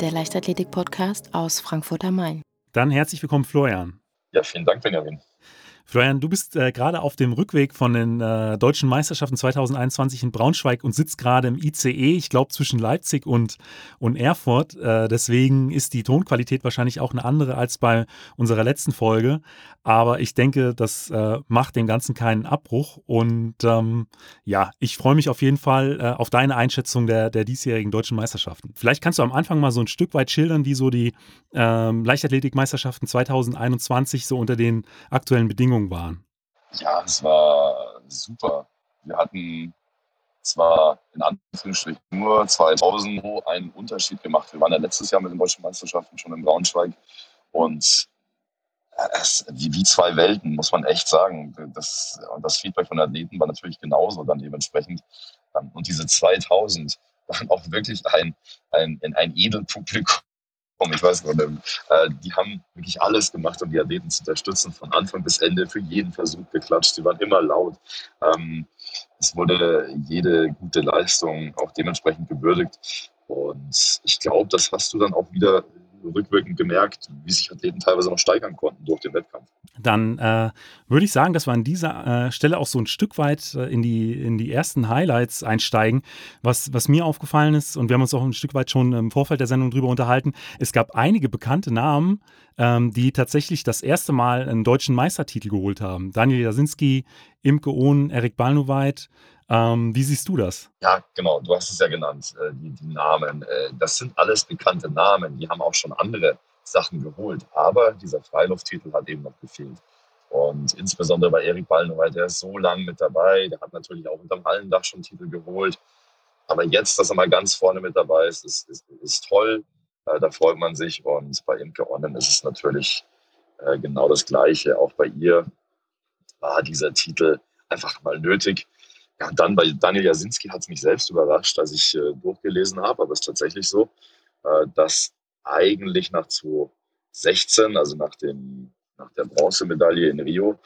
Der Leichtathletik-Podcast aus Frankfurt am Main. Dann herzlich willkommen, Florian. Ja, vielen Dank, Benjamin. Florian, du bist äh, gerade auf dem Rückweg von den äh, deutschen Meisterschaften 2021 in Braunschweig und sitzt gerade im ICE, ich glaube zwischen Leipzig und, und Erfurt. Äh, deswegen ist die Tonqualität wahrscheinlich auch eine andere als bei unserer letzten Folge. Aber ich denke, das äh, macht dem Ganzen keinen Abbruch. Und ähm, ja, ich freue mich auf jeden Fall äh, auf deine Einschätzung der, der diesjährigen deutschen Meisterschaften. Vielleicht kannst du am Anfang mal so ein Stück weit schildern, wie so die ähm, Leichtathletikmeisterschaften 2021 so unter den aktuellen Bedingungen Bedingungen waren? Ja, es war super. Wir hatten zwar in Anführungsstrichen nur 2000 einen Unterschied gemacht. Wir waren ja letztes Jahr mit den deutschen Meisterschaften schon in Braunschweig und es, wie, wie zwei Welten, muss man echt sagen. Das, das Feedback von Athleten war natürlich genauso dann dementsprechend. Und diese 2000 waren auch wirklich ein, ein, ein Edelpublikum ich weiß nicht, äh, die haben wirklich alles gemacht, um die Athleten zu unterstützen, von Anfang bis Ende, für jeden Versuch geklatscht, die waren immer laut. Ähm, es wurde jede gute Leistung auch dementsprechend gewürdigt. Und ich glaube, das hast du dann auch wieder rückwirkend gemerkt, wie sich Athleten teilweise noch steigern konnten durch den Wettkampf. Dann äh, würde ich sagen, dass wir an dieser äh, Stelle auch so ein Stück weit äh, in, die, in die ersten Highlights einsteigen. Was, was mir aufgefallen ist, und wir haben uns auch ein Stück weit schon im Vorfeld der Sendung drüber unterhalten, es gab einige bekannte Namen, ähm, die tatsächlich das erste Mal einen deutschen Meistertitel geholt haben. Daniel Jasinski, Imke Ohn, Erik Balnoweit, ähm, wie siehst du das? Ja, genau, du hast es ja genannt, äh, die, die, Namen. Äh, das sind alles bekannte Namen, die haben auch schon andere Sachen geholt. Aber dieser Freilufttitel hat eben noch gefehlt. Und insbesondere bei Erik Ballner, der ist so lange mit dabei, der hat natürlich auch unterm Hallendach schon Titel geholt. Aber jetzt, dass er mal ganz vorne mit dabei ist, ist, ist, ist toll. Äh, da freut man sich. Und bei Imke Onnen ist es natürlich genau das Gleiche. Auch bei ihr war dieser Titel einfach mal nötig. Ja, dann bei Daniel Jasinski hat es mich selbst überrascht, als ich äh, durchgelesen habe, aber es ist tatsächlich so, äh, dass eigentlich nach 2016, also nach, dem, nach der Bronzemedaille in Rio,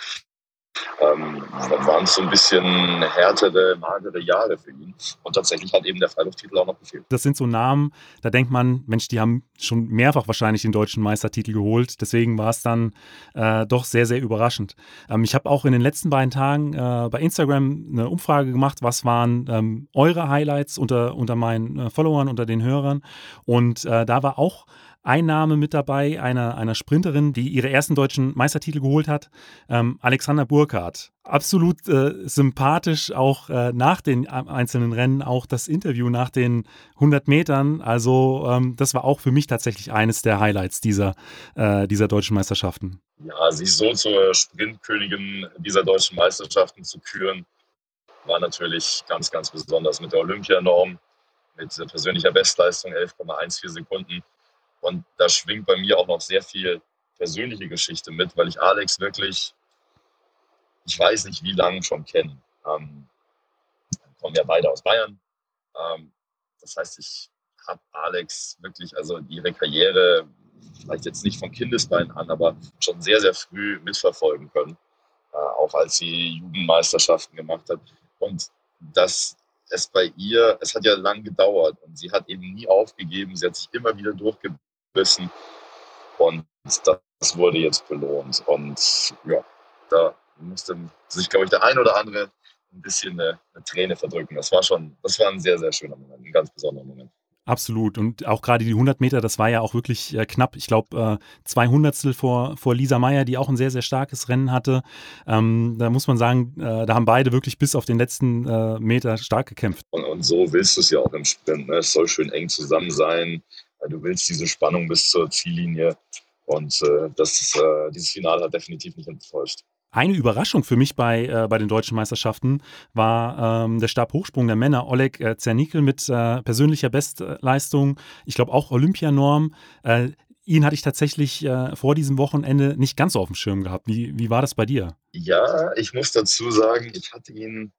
ähm, waren es so ein bisschen härtere, magere Jahre für ihn. Und tatsächlich hat eben der Freilufttitel auch noch gefehlt. Das sind so Namen, da denkt man, Mensch, die haben schon mehrfach wahrscheinlich den deutschen Meistertitel geholt. Deswegen war es dann äh, doch sehr, sehr überraschend. Ähm, ich habe auch in den letzten beiden Tagen äh, bei Instagram eine Umfrage gemacht, was waren ähm, eure Highlights unter, unter meinen äh, Followern, unter den Hörern. Und äh, da war auch Einnahme mit dabei, einer, einer Sprinterin, die ihre ersten deutschen Meistertitel geholt hat, ähm, Alexander Burkhardt. Absolut äh, sympathisch auch äh, nach den einzelnen Rennen, auch das Interview nach den 100 Metern. Also ähm, das war auch für mich tatsächlich eines der Highlights dieser, äh, dieser deutschen Meisterschaften. Ja, sich so zur Sprintkönigin dieser deutschen Meisterschaften zu küren, war natürlich ganz, ganz besonders mit der Olympianorm, mit persönlicher Bestleistung 11,14 Sekunden und da schwingt bei mir auch noch sehr viel persönliche Geschichte mit, weil ich Alex wirklich, ich weiß nicht wie lange schon kenne. Ähm, kommen ja beide aus Bayern. Ähm, das heißt, ich habe Alex wirklich, also ihre Karriere, vielleicht jetzt nicht von Kindesbeinen an, aber schon sehr, sehr früh mitverfolgen können. Äh, auch als sie Jugendmeisterschaften gemacht hat. Und das es bei ihr, es hat ja lang gedauert und sie hat eben nie aufgegeben. Sie hat sich immer wieder durchgebissen wissen. Und das wurde jetzt belohnt. Und ja, da musste sich, glaube ich, der ein oder andere ein bisschen eine, eine, Träne verdrücken. Das war schon, das war ein sehr, sehr schöner Moment, ein ganz besonderer Moment. Absolut. Und auch gerade die 100 Meter, das war ja auch wirklich äh, knapp. Ich glaube, äh, zwei Hundertstel vor, vor Lisa Meyer, die auch ein sehr, sehr starkes Rennen hatte. Ähm, da muss man sagen, äh, da haben beide wirklich bis auf den letzten äh, Meter stark gekämpft. Und, und so willst du es ja auch im Sprint. Ne? Es soll schön eng zusammen sein. Du willst diese Spannung bis zur Ziellinie. Und äh, das, äh, dieses Finale hat definitiv nicht enttäuscht. Eine Überraschung für mich bei, äh, bei den deutschen Meisterschaften war ähm, der Stabhochsprung der Männer. Oleg äh, Zernickel mit äh, persönlicher Bestleistung, ich glaube auch Olympianorm. Äh, ihn hatte ich tatsächlich äh, vor diesem Wochenende nicht ganz so auf dem Schirm gehabt. Wie, wie war das bei dir? Ja, ich muss dazu sagen, ich hatte ihn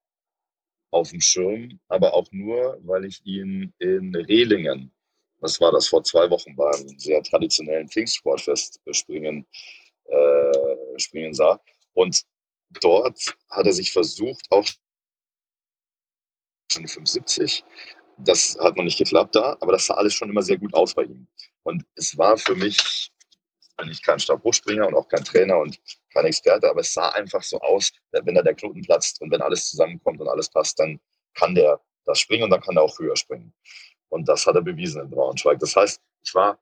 auf dem Schirm, aber auch nur, weil ich ihn in Rehlingen was war das, vor zwei Wochen beim sehr traditionellen Pfingstsportfest springen, äh, springen sah. Und dort hat er sich versucht, auch schon 75, das hat noch nicht geklappt da, aber das sah alles schon immer sehr gut aus bei ihm. Und es war für mich, bin ich kein Stabhochspringer und auch kein Trainer und kein Experte, aber es sah einfach so aus, wenn da der Knoten platzt und wenn alles zusammenkommt und alles passt, dann kann der das springen und dann kann er auch höher springen. Und das hat er bewiesen in Braunschweig. Das heißt, ich war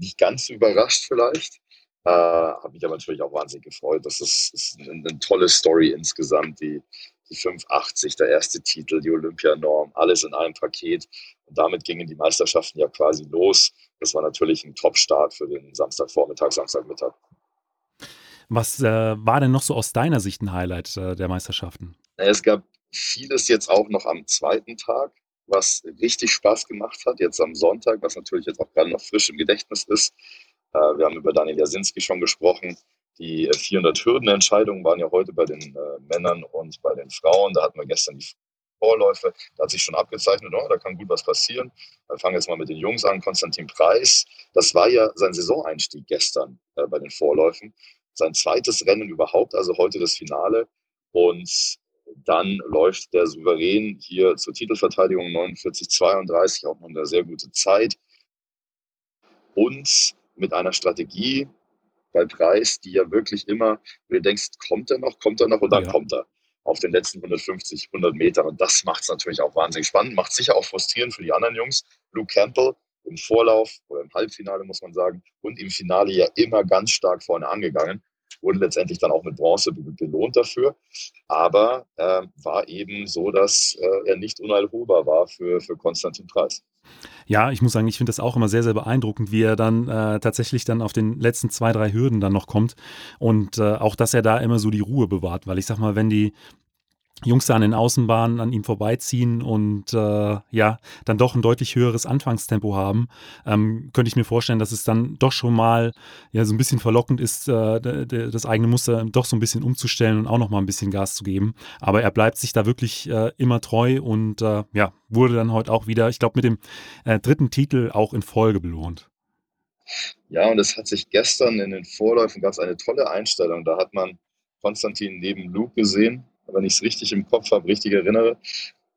nicht ganz überrascht vielleicht, äh, habe mich aber natürlich auch wahnsinnig gefreut. Das ist, ist eine, eine, tolle Story insgesamt. Die, die 580, der erste Titel, die Olympianorm, alles in einem Paket. Und damit gingen die Meisterschaften ja quasi los. Das war natürlich ein Top-Start für den Samstagvormittag, Samstagmittag. Was äh, war denn noch so aus deiner Sicht ein Highlight äh, der Meisterschaften? Es gab vieles jetzt auch noch am zweiten Tag, was richtig Spaß gemacht hat. Jetzt am Sonntag, was natürlich jetzt auch gerade noch frisch im Gedächtnis ist. Äh, wir haben über Daniel Jasinski schon gesprochen. Die 400 äh, waren ja heute bei den äh, Männern und bei den Frauen. Da hatten wir gestern die Vorläufe. Da hat sich schon abgezeichnet, oh, da kann gut was passieren. Wir fangen jetzt mal mit den Jungs an. Konstantin Preis, das war ja sein Saisoneinstieg gestern äh, bei den Vorläufen. Sein zweites Rennen überhaupt, also heute das Finale. Und dann läuft der Souverän hier zur Titelverteidigung 49-32, auch noch eine sehr gute Zeit. Und mit einer Strategie bei Preis, die ja wirklich immer, du denkst, kommt er noch, kommt er noch und dann ja. kommt er auf den letzten 150, 100 Metern. Und das macht es natürlich auch wahnsinnig spannend, macht sicher auch frustrierend für die anderen Jungs. Luke Campbell im Vorlauf oder im Halbfinale, muss man sagen, und im Finale ja immer ganz stark vorne angegangen wurde letztendlich dann auch mit Bronze belohnt dafür, aber äh, war eben so, dass äh, er nicht unheilholbar war für, für Konstantin Preis. Ja, ich muss sagen, ich finde das auch immer sehr, sehr beeindruckend, wie er dann äh, tatsächlich dann auf den letzten zwei, drei Hürden dann noch kommt und äh, auch, dass er da immer so die Ruhe bewahrt, weil ich sag mal, wenn die Jungs da an den Außenbahnen an ihm vorbeiziehen und äh, ja, dann doch ein deutlich höheres Anfangstempo haben, ähm, könnte ich mir vorstellen, dass es dann doch schon mal ja so ein bisschen verlockend ist, äh, das eigene Muster doch so ein bisschen umzustellen und auch noch mal ein bisschen Gas zu geben. Aber er bleibt sich da wirklich äh, immer treu und äh, ja, wurde dann heute auch wieder, ich glaube, mit dem äh, dritten Titel auch in Folge belohnt. Ja, und es hat sich gestern in den Vorläufen es eine tolle Einstellung. Da hat man Konstantin neben Luke gesehen wenn ich es richtig im Kopf habe, richtig erinnere.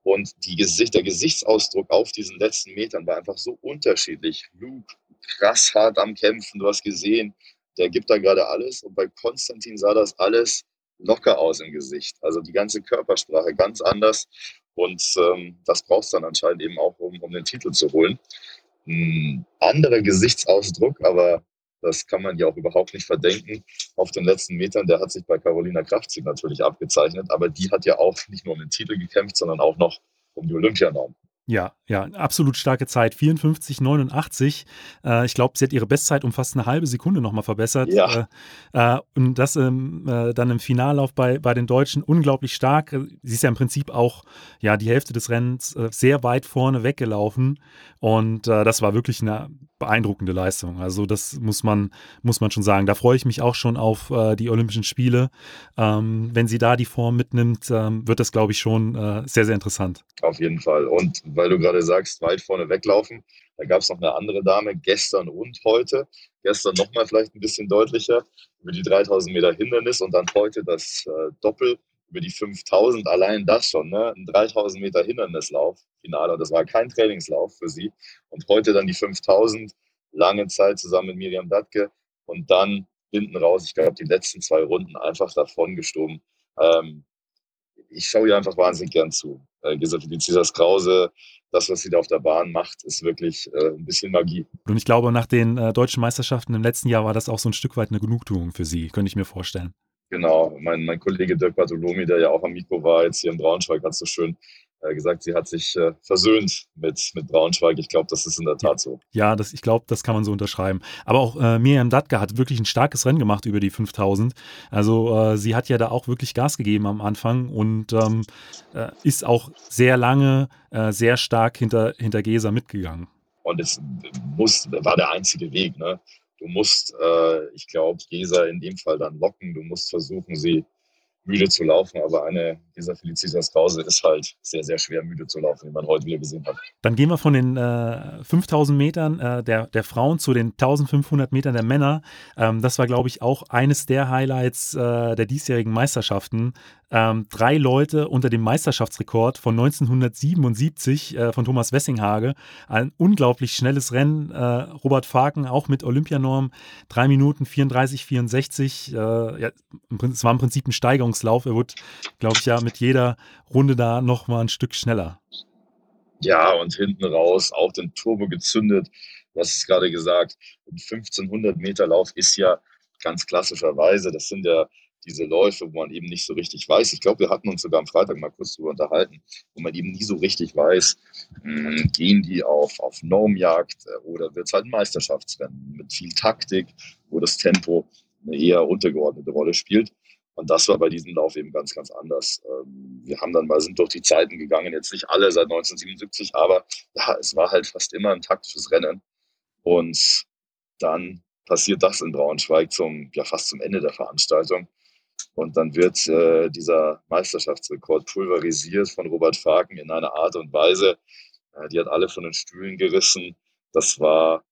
Und die Gesicht, der Gesichtsausdruck auf diesen letzten Metern war einfach so unterschiedlich. Luke, krass hart am Kämpfen, du hast gesehen, der gibt da gerade alles. Und bei Konstantin sah das alles locker aus im Gesicht. Also die ganze Körpersprache ganz anders. Und ähm, das brauchst du dann anscheinend eben auch, um, um den Titel zu holen. Ein anderer Gesichtsausdruck, aber das kann man ja auch überhaupt nicht verdenken. Auf den letzten Metern, der hat sich bei Carolina Kraftzig natürlich abgezeichnet, aber die hat ja auch nicht nur um den Titel gekämpft, sondern auch noch um die Olympianorm. Ja, ja, absolut starke Zeit. 54, 89. Äh, ich glaube, sie hat ihre Bestzeit um fast eine halbe Sekunde nochmal verbessert. Ja. Äh, äh, und das ähm, äh, dann im Finallauf bei, bei den Deutschen unglaublich stark. Sie ist ja im Prinzip auch ja, die Hälfte des Rennens äh, sehr weit vorne weggelaufen. Und das war wirklich eine beeindruckende Leistung. Also das muss man, muss man schon sagen. Da freue ich mich auch schon auf äh, die Olympischen Spiele. Ähm, wenn sie da die Form mitnimmt, ähm, wird das, glaube ich, schon äh, sehr, sehr interessant. Auf jeden Fall. Und weil du gerade sagst, weit vorne weglaufen, da gab es noch eine andere Dame gestern und heute. Gestern nochmal vielleicht ein bisschen deutlicher über die 3000 Meter Hindernis und dann heute das äh, Doppel über die 5000. Allein das schon, ne? ein 3000 Meter Hindernislauf, Finale. Und das war kein Trainingslauf für sie. Und heute dann die 5000, lange Zeit zusammen mit Miriam Datke und dann hinten raus, ich glaube, die letzten zwei Runden einfach davon gestoben. Ähm, ich schaue ihr einfach wahnsinnig gern zu. Äh, Gisela Krause, das, was sie da auf der Bahn macht, ist wirklich äh, ein bisschen Magie. Und ich glaube, nach den äh, deutschen Meisterschaften im letzten Jahr war das auch so ein Stück weit eine Genugtuung für sie, könnte ich mir vorstellen. Genau, mein, mein Kollege Dirk Bartolomi, der ja auch am Mikro war, jetzt hier in Braunschweig, hat so schön äh, gesagt, sie hat sich äh, versöhnt mit, mit Braunschweig. Ich glaube, das ist in der Tat so. Ja, das, ich glaube, das kann man so unterschreiben. Aber auch äh, Miriam Datka hat wirklich ein starkes Rennen gemacht über die 5000. Also äh, sie hat ja da auch wirklich Gas gegeben am Anfang und ähm, äh, ist auch sehr lange, äh, sehr stark hinter, hinter Gesa mitgegangen. Und es muss, war der einzige Weg. Ne? Du musst, äh, ich glaube, Gesa in dem Fall dann locken. Du musst versuchen, sie müde zu laufen. Aber eine dieser Felicitas Krause ist halt sehr, sehr schwer müde zu laufen, wie man heute wieder gesehen hat. Dann gehen wir von den äh, 5000 Metern äh, der, der Frauen zu den 1500 Metern der Männer. Ähm, das war, glaube ich, auch eines der Highlights äh, der diesjährigen Meisterschaften. Ähm, drei Leute unter dem Meisterschaftsrekord von 1977 äh, von Thomas Wessinghage. Ein unglaublich schnelles Rennen. Äh, Robert Faken auch mit Olympianorm 3 Minuten 34, 64. Äh, ja, es war im Prinzip ein Steigerungslauf. Er wurde, glaube ich, ja mit jeder Runde da noch mal ein Stück schneller. Ja, und hinten raus auch den Turbo gezündet. Du hast es gerade gesagt, ein 1500 Meter Lauf ist ja ganz klassischerweise, das sind ja diese Läufe, wo man eben nicht so richtig weiß. Ich glaube, wir hatten uns sogar am Freitag mal kurz darüber unterhalten, wo man eben nie so richtig weiß, mh, hm, gehen die auf, auf Normjagd äh, oder wird es halt ein Meisterschaftsrennen mit viel Taktik, wo das Tempo eine eher untergeordnete Rolle spielt. Und das war bei diesem Lauf eben ganz, ganz anders. Ähm, wir haben dann mal, sind durch die Zeiten gegangen, jetzt nicht alle seit 1977, aber ja, es war halt fast immer ein taktisches Rennen. Und dann passiert das in Braunschweig zum, ja, fast zum Ende der Veranstaltung. Und dann wird äh, dieser Meisterschaftsrekord pulverisiert von Robert Fagen in einer Art und Weise, äh, die hat alle von den Stühlen gerissen. Das war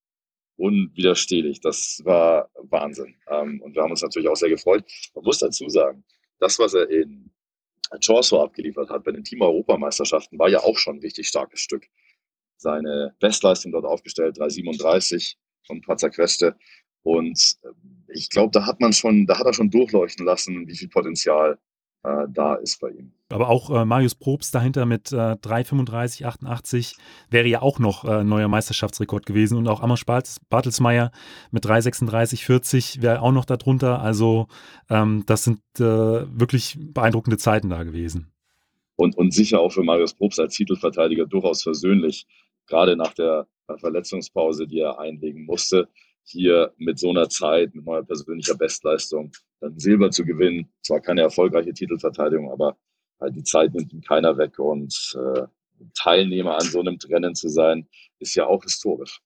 unwiderstehlich. Das war Wahnsinn. Ähm, und wir haben uns natürlich auch sehr gefreut. Man muss dazu sagen, das, was er in Chorso abgeliefert hat bei den Team-Europameisterschaften, war ja auch schon ein richtig starkes Stück. Seine Bestleistung dort aufgestellt, 3,37 von Pazzaqueste. Und äh, ich glaube, da hat man schon, da hat er schon durchleuchten lassen, wie viel Potenzial äh, da ist bei ihm. Aber auch äh, Marius Probst dahinter mit äh, 3,35, 88 wäre ja auch noch äh, neuer Meisterschaftsrekord gewesen. Und auch Amos Bartelsmeier mit 3,36, 40 wäre auch noch darunter. Also ähm, das sind äh, wirklich beeindruckende Zeiten da gewesen. Und, und sicher auch für Marius Probst als Titelverteidiger durchaus versöhnlich, gerade nach der Verletzungspause, die er einlegen musste hier mit so einer Zeit, mit neuer persönlicher Bestleistung, dann Silber zu gewinnen. Zwar keine erfolgreiche Titelverteidigung, aber halt die Zeit nimmt ihm keiner weg und äh, Teilnehmer an so einem Rennen zu sein, ist ja auch historisch.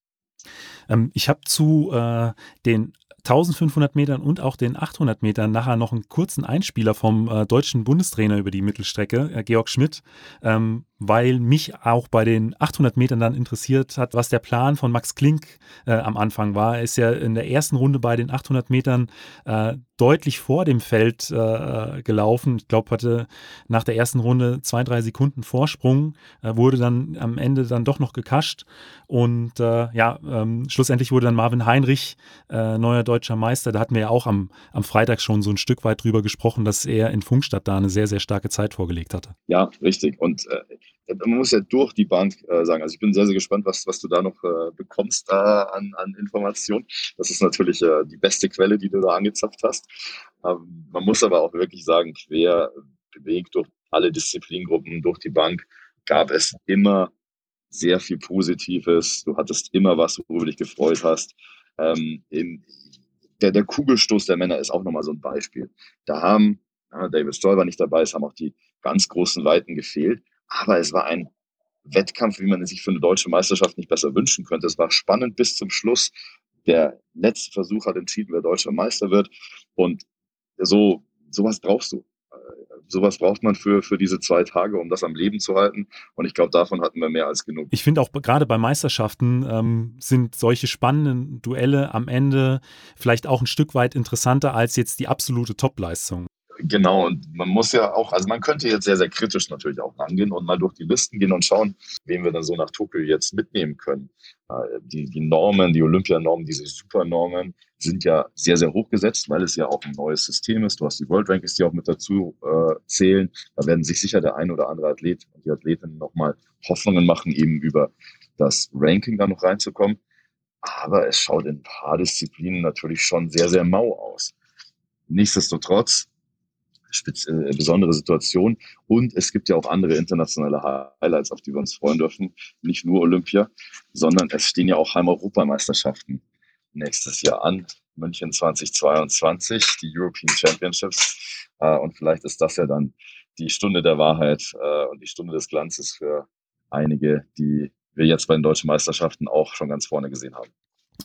Ähm, ich habe zu äh, den 1500 Metern und auch den 800 Metern nachher noch einen kurzen Einspieler vom äh, deutschen Bundestrainer über die Mittelstrecke, äh, Georg Schmidt, ähm, weil mich auch bei den 800 Metern dann interessiert hat, was der Plan von Max Klink äh, am Anfang war. Er ist ja in der ersten Runde bei den 800 Metern äh, deutlich vor dem Feld äh, gelaufen. Ich glaube, hatte nach der ersten Runde zwei, drei Sekunden Vorsprung, äh, wurde dann am Ende dann doch noch gekascht. Und äh, ja, ähm, schlussendlich wurde dann Marvin Heinrich äh, neuer deutscher Meister. Da hatten wir ja auch am, am Freitag schon so ein Stück weit drüber gesprochen, dass er in Funkstadt da eine sehr, sehr starke Zeit vorgelegt hatte. Ja, richtig. Und man muss ja durch die Bank äh, sagen, also ich bin sehr, sehr gespannt, was, was du da noch äh, bekommst an, an Informationen. Das ist natürlich die beste Quelle, die du da angezapft hast. Ähm, man muss aber auch wirklich sagen, quer bewegt durch alle Disziplingruppen, durch die Bank, gab es immer sehr viel Positives. Du hattest immer was, worüber du dich gefreut hast. Ähm, in, der, der Kugelstoß der Männer ist auch nochmal so ein Beispiel. Da haben, ja, David Stoll war nicht dabei, es haben auch die ganz großen Weiten gefehlt, aber es war ein Wettkampf, wie man sich für eine deutsche Meisterschaft nicht besser wünschen könnte. Es war spannend bis zum Schluss. Der letzte Versuch hat entschieden, wer deutscher Meister wird. Und so, sowas brauchst du. Äh, sowas braucht man für, für diese zwei Tage, um das am Leben zu halten. Und ich glaube, davon hatten wir mehr als genug. Ich finde auch gerade bei Meisterschaften ähm, sind solche spannenden Duelle am Ende vielleicht auch ein Stück weit interessanter als jetzt die absolute Topleistung. Genau, und man muss ja auch, also man könnte jetzt sehr, sehr kritisch natürlich auch rangehen und mal durch die Listen gehen und schauen, wen wir dann so nach Tokio jetzt mitnehmen können. Äh, die, die Normen, die Olympianormen, diese Supernormen sind ja sehr, sehr hoch gesetzt, weil es ja auch ein neues System ist. Du hast die World Rankings, die auch mit dazu äh, zählen. Da werden sich sicher der ein oder andere Athlet und die Athletin nochmal Hoffnungen machen, eben über das Ranking da noch reinzukommen. Aber es schaut in ein paar Disziplinen natürlich schon sehr, sehr mau aus. Nichtsdestotrotz äh, besondere Situation. Und es gibt ja auch andere internationale Highlights, auf die wir uns freuen dürfen. Nicht nur Olympia, sondern es stehen ja auch Heim-Europameisterschaften nächstes Jahr an. München 2022, die European Championships. Äh, und vielleicht ist das ja dann die Stunde der Wahrheit äh, und die Stunde des Glanzes für einige, die wir jetzt bei den deutschen Meisterschaften auch schon ganz vorne gesehen haben.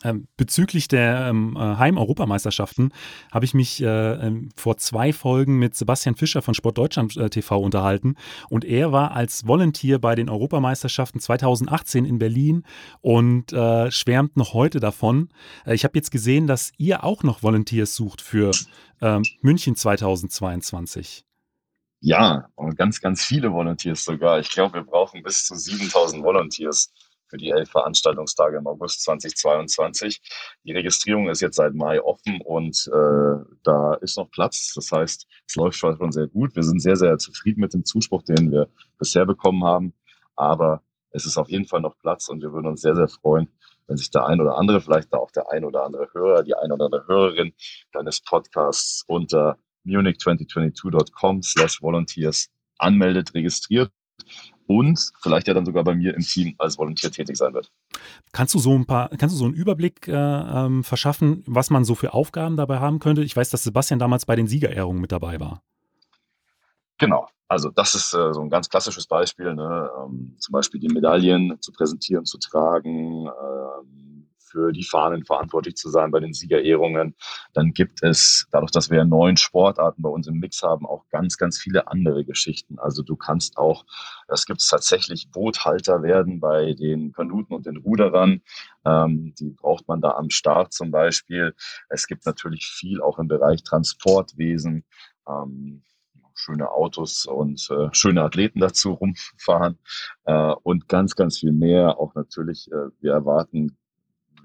Ähm, bezüglich der ähm, äh, Heim-Europameisterschaften habe ich mich äh, ähm, vor zwei Folgen mit Sebastian Fischer von Sport Deutschland äh, TV unterhalten und er war als Volunteer bei den Europameisterschaften 2018 in Berlin und äh, schwärmt noch heute davon. Äh, ich habe jetzt gesehen, dass ihr auch noch Volunteers sucht für ähm, München 2022. Ja, und ganz, ganz viele Volunteers sogar. Ich glaube, wir brauchen bis zu 7000 Volunteers für die elf Veranstaltungstage im August 2022. Die Registrierung ist jetzt seit Mai offen und äh, da ist noch Platz. Das heißt, es läuft schon sehr gut. Wir sind sehr, sehr zufrieden mit dem Zuspruch, den wir bisher bekommen haben. Aber es ist auf jeden Fall noch Platz und wir würden uns sehr, sehr freuen, wenn sich der ein oder andere, vielleicht auch der ein oder andere Hörer, die ein oder andere Hörerin deines Podcasts unter munich2022.com slash volunteers anmeldet, registriert und vielleicht ja dann sogar bei mir im Team als Volontier tätig sein wird. Kannst du so ein paar, kannst du so einen Überblick äh, ähm, verschaffen, was man so für Aufgaben dabei haben könnte? Ich weiß, dass Sebastian damals bei den Siegerehrungen mit dabei war. Genau. Also das ist äh, so ein ganz klassisches Beispiel, ne? ähm, zum Beispiel die Medaillen zu präsentieren, zu tragen, ähm, für die Fahnen verantwortlich zu sein bei den Siegerehrungen. Dann gibt es, dadurch, dass wir neun Sportarten bei uns im Mix haben, auch ganz, ganz viele andere Geschichten. Also du kannst auch, es gibt tatsächlich Boothalter werden bei den Kanuten und den Ruderern. Ähm, die braucht man da am Start zum Beispiel. Es gibt natürlich viel auch im Bereich Transportwesen. Ähm, schöne Autos und äh, schöne Athleten dazu rumfahren äh, und ganz, ganz viel mehr. Auch natürlich, äh, wir erwarten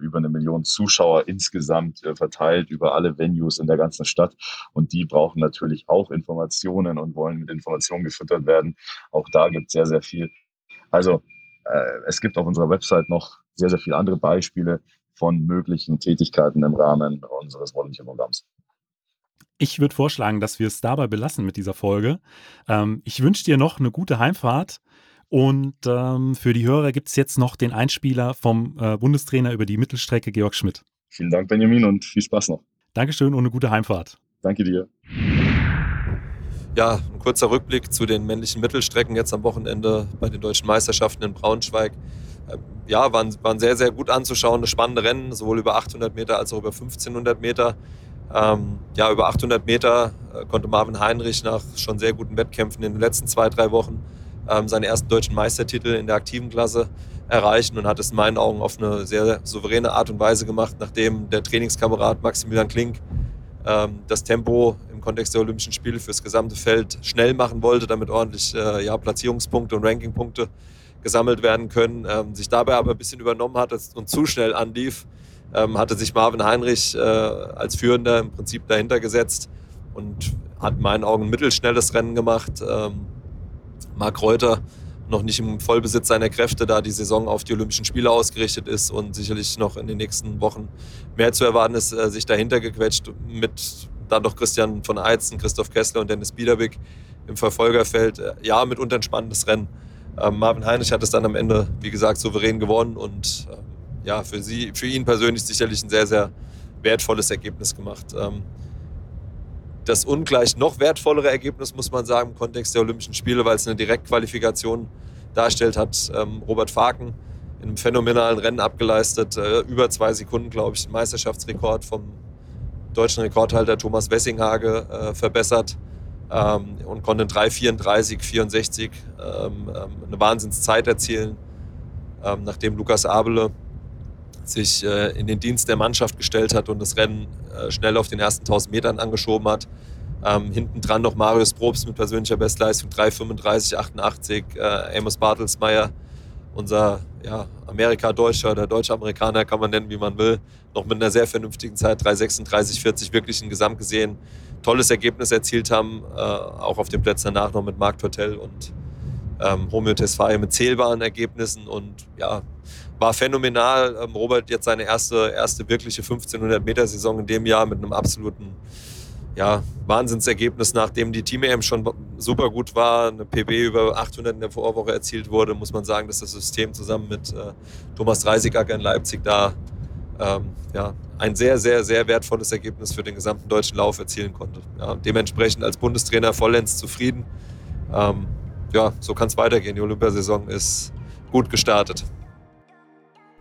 über eine Million Zuschauer insgesamt äh, verteilt über alle Venues in der ganzen Stadt. Und die brauchen natürlich auch Informationen und wollen mit Informationen gefüttert werden. Auch da gibt es sehr, sehr viel. Also äh, es gibt auf unserer Website noch sehr, sehr viele andere Beispiele von möglichen Tätigkeiten im Rahmen unseres Volunteer-Programms. Ich würde vorschlagen, dass wir es dabei belassen mit dieser Folge. Ähm, ich wünsche dir noch eine gute Heimfahrt und ähm, für die Hörer gibt es jetzt noch den Einspieler vom äh, Bundestrainer über die Mittelstrecke, Georg Schmidt. Vielen Dank, Benjamin, und viel Spaß noch. Dankeschön und eine gute Heimfahrt. Danke dir. Ja, ein kurzer Rückblick zu den männlichen Mittelstrecken jetzt am Wochenende bei den deutschen Meisterschaften in Braunschweig. Ähm, ja, waren, waren sehr, sehr gut anzuschauen, spannende Rennen, sowohl über 800 Meter als auch über 1500 Meter. Ähm, ja, über 800 Meter äh, konnte Marvin Heinrich nach schon sehr guten Wettkämpfen in den letzten zwei, drei Wochen ähm, seinen ersten deutschen Meistertitel in der aktiven Klasse erreichen und hat es in meinen Augen auf eine sehr souveräne Art und Weise gemacht, nachdem der Trainingskamerad Maximilian Klink ähm, das Tempo im Kontext der Olympischen Spiele fürs gesamte Feld schnell machen wollte, damit ordentlich äh, ja, Platzierungspunkte und Rankingpunkte gesammelt werden können, ähm, sich dabei aber ein bisschen übernommen hat und zu schnell anlief, ähm, hatte sich Marvin Heinrich äh, als Führender im Prinzip dahinter gesetzt und hat in meinen Augen ein mittelschnelles Rennen gemacht. Ähm, Marc Reuter noch nicht im Vollbesitz seiner Kräfte, da die Saison auf die Olympischen Spiele ausgerichtet ist und sicherlich noch in den nächsten Wochen mehr zu erwarten ist, äh, sich dahinter gequetscht mit dann doch Christian von Eizen, Christoph Kessler und Dennis Biederwick im Verfolgerfeld. Äh, ja, mitunter ein spannendes Rennen. Ähm, Marvin Heinrich hat es dann am Ende, wie gesagt, souverän gewonnen und ähm, ja, für, sie, für ihn persönlich sicherlich ein sehr, sehr wertvolles Ergebnis gemacht. Ähm, das ungleich noch wertvollere Ergebnis, muss man sagen, im Kontext der Olympischen Spiele, weil es eine Direktqualifikation darstellt, hat ähm, Robert Faken in einem phänomenalen Rennen abgeleistet. Äh, über zwei Sekunden, glaube ich, den Meisterschaftsrekord vom deutschen Rekordhalter Thomas Wessinghage äh, verbessert ähm, und konnte in 3,34, 64 ähm, eine Wahnsinnszeit erzielen, ähm, nachdem Lukas Abele sich äh, in den Dienst der Mannschaft gestellt hat und das Rennen äh, schnell auf den ersten 1000 Metern angeschoben hat. Ähm, hinten dran noch Marius Probst mit persönlicher Bestleistung 3,35,88. Äh, Amos Bartelsmeier, unser ja, Amerika-Deutscher oder Deutsch-Amerikaner, kann man nennen, wie man will, noch mit einer sehr vernünftigen Zeit 3,36,40 wirklich ein Gesamt gesehen tolles Ergebnis erzielt haben. Auch auf den Plätzen danach noch mit Marc Tortel und ähm, Romeo Tesfaye mit zählbaren Ergebnissen und ja, war phänomenal. Ähm, Robert jetzt seine erste, erste wirkliche 1500 Meter Saison in dem Jahr mit einem absoluten ja, Wahnsinnsergebnis, nachdem die Team EM schon super gut war, eine PB über 800 in der Vorwoche erzielt wurde, muss man sagen, dass das System zusammen mit äh, Thomas Dreisigacker in Leipzig da ähm, ja, ein sehr, sehr, sehr wertvolles Ergebnis für den gesamten deutschen Lauf erzielen konnte. Ja, dementsprechend als Bundestrainer vollends zufrieden. Ähm, ja, so kann es weitergehen. Die Olympiasaison ist gut gestartet.